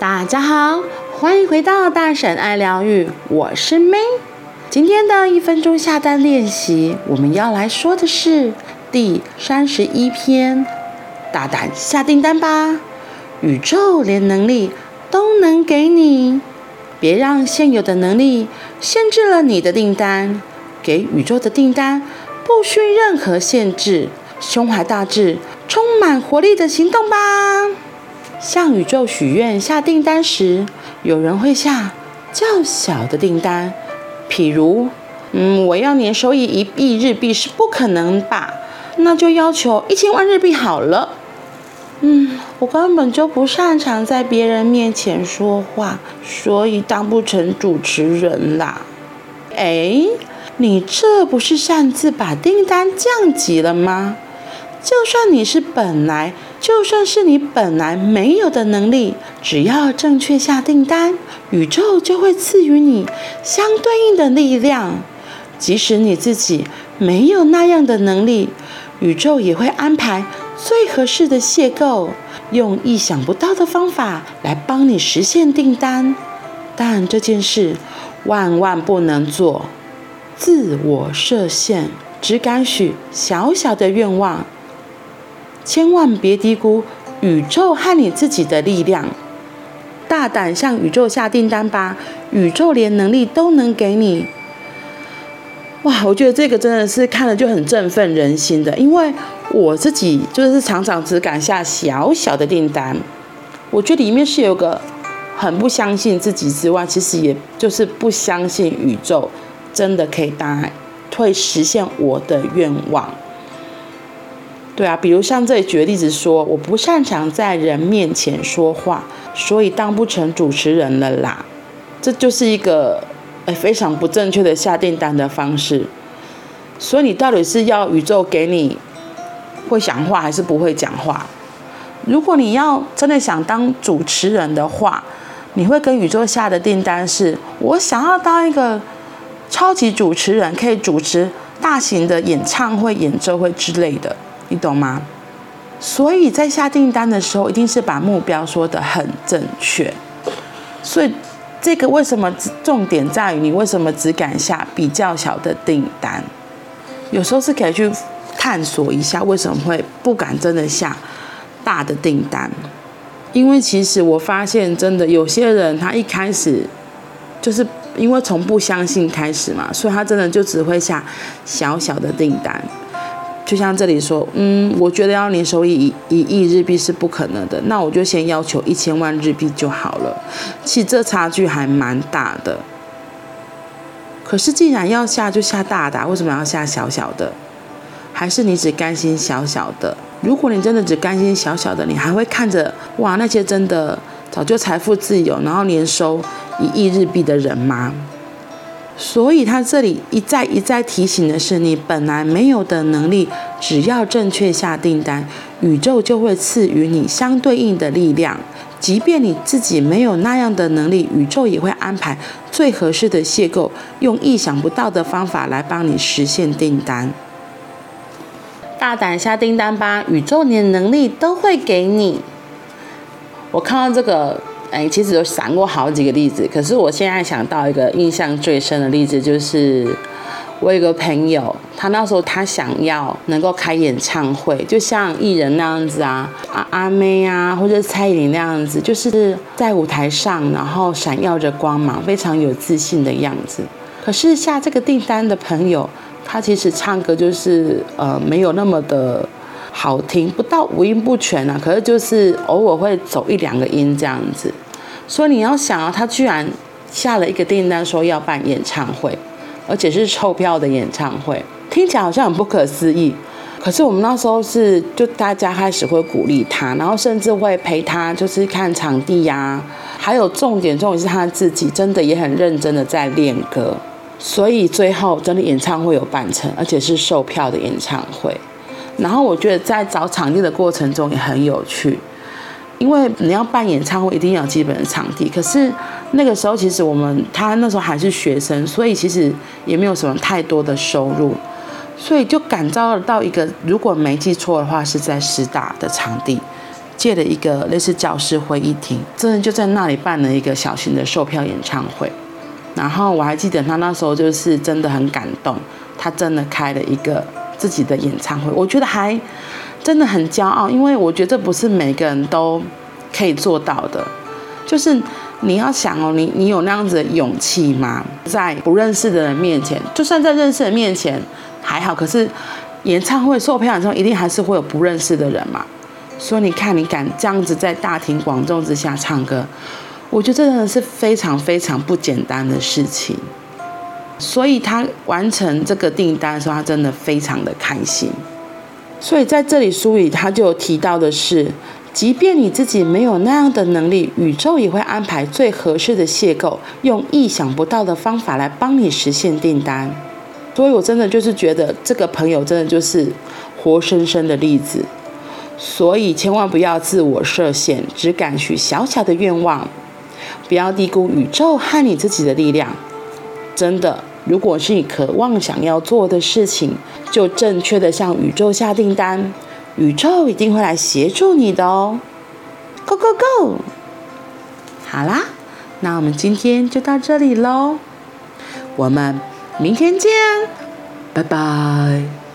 大家好，欢迎回到大婶爱疗愈，我是 May。今天的一分钟下单练习，我们要来说的是第三十一篇：大胆下订单吧，宇宙连能力都能给你。别让现有的能力限制了你的订单，给宇宙的订单不需任何限制，胸怀大志，充满活力的行动吧。向宇宙许愿下订单时，有人会下较小的订单，譬如，嗯，我要年收益一亿日币是不可能吧？那就要求一千万日币好了。嗯，我根本就不擅长在别人面前说话，所以当不成主持人啦。哎，你这不是擅自把订单降级了吗？就算你是本来，就算是你本来没有的能力，只要正确下订单，宇宙就会赐予你相对应的力量。即使你自己没有那样的能力，宇宙也会安排最合适的邂逅，用意想不到的方法来帮你实现订单。但这件事万万不能做，自我设限，只敢许小小的愿望。千万别低估宇宙和你自己的力量，大胆向宇宙下订单吧！宇宙连能力都能给你。哇，我觉得这个真的是看了就很振奋人心的，因为我自己就是常常只敢下小小的订单，我觉得里面是有个很不相信自己之外，其实也就是不相信宇宙真的可以答，会实现我的愿望。对啊，比如像这里举例子说，我不擅长在人面前说话，所以当不成主持人了啦。这就是一个诶非常不正确的下订单的方式。所以你到底是要宇宙给你会讲话，还是不会讲话？如果你要真的想当主持人的话，你会跟宇宙下的订单是：我想要当一个超级主持人，可以主持大型的演唱会、演奏会之类的。你懂吗？所以在下订单的时候，一定是把目标说得很正确。所以这个为什么重点在于你为什么只敢下比较小的订单？有时候是可以去探索一下为什么会不敢真的下大的订单。因为其实我发现，真的有些人他一开始就是因为从不相信开始嘛，所以他真的就只会下小小的订单。就像这里说，嗯，我觉得要年收益一亿日币是不可能的，那我就先要求一千万日币就好了。其实这差距还蛮大的。可是既然要下就下大的，为什么要下小小的？还是你只甘心小小的？如果你真的只甘心小小的，你还会看着哇那些真的早就财富自由，然后年收一亿日币的人吗？所以他这里一再一再提醒的是，你本来没有的能力，只要正确下订单，宇宙就会赐予你相对应的力量。即便你自己没有那样的能力，宇宙也会安排最合适的邂逅，用意想不到的方法来帮你实现订单。大胆下订单吧，宇宙你的能力都会给你。我看到这个。哎，其实有想过好几个例子，可是我现在想到一个印象最深的例子，就是我有个朋友，他那时候他想要能够开演唱会，就像艺人那样子啊，阿阿妹啊，或者蔡依林那样子，就是在舞台上，然后闪耀着光芒，非常有自信的样子。可是下这个订单的朋友，他其实唱歌就是呃没有那么的好听，不到五音不全啊，可是就是偶尔会走一两个音这样子。所以你要想啊，他居然下了一个订单，说要办演唱会，而且是凑票的演唱会，听起来好像很不可思议。可是我们那时候是，就大家开始会鼓励他，然后甚至会陪他，就是看场地呀、还有重点，重点是他自己真的也很认真的在练歌。所以最后真的演唱会有办成，而且是售票的演唱会。然后我觉得在找场地的过程中也很有趣。因为你要办演唱会，一定要有基本的场地。可是那个时候，其实我们他那时候还是学生，所以其实也没有什么太多的收入，所以就感召到一个，如果没记错的话，是在师大的场地，借了一个类似教室会议厅，真的就在那里办了一个小型的售票演唱会。然后我还记得他那时候就是真的很感动，他真的开了一个自己的演唱会，我觉得还真的很骄傲，因为我觉得这不是每个人都可以做到的。就是你要想哦，你你有那样子的勇气吗？在不认识的人面前，就算在认识的人面前还好，可是演唱会售票的时候，一定还是会有不认识的人嘛。所以你看，你敢这样子在大庭广众之下唱歌。我觉得这真的是非常非常不简单的事情，所以他完成这个订单的时候，他真的非常的开心。所以在这里书里他就提到的是，即便你自己没有那样的能力，宇宙也会安排最合适的邂逅，用意想不到的方法来帮你实现订单。所以我真的就是觉得这个朋友真的就是活生生的例子。所以千万不要自我设限，只敢许小小的愿望。不要低估宇宙和你自己的力量。真的，如果是你渴望想要做的事情，就正确的向宇宙下订单，宇宙一定会来协助你的哦。Go go go！好啦，那我们今天就到这里喽，我们明天见，拜拜。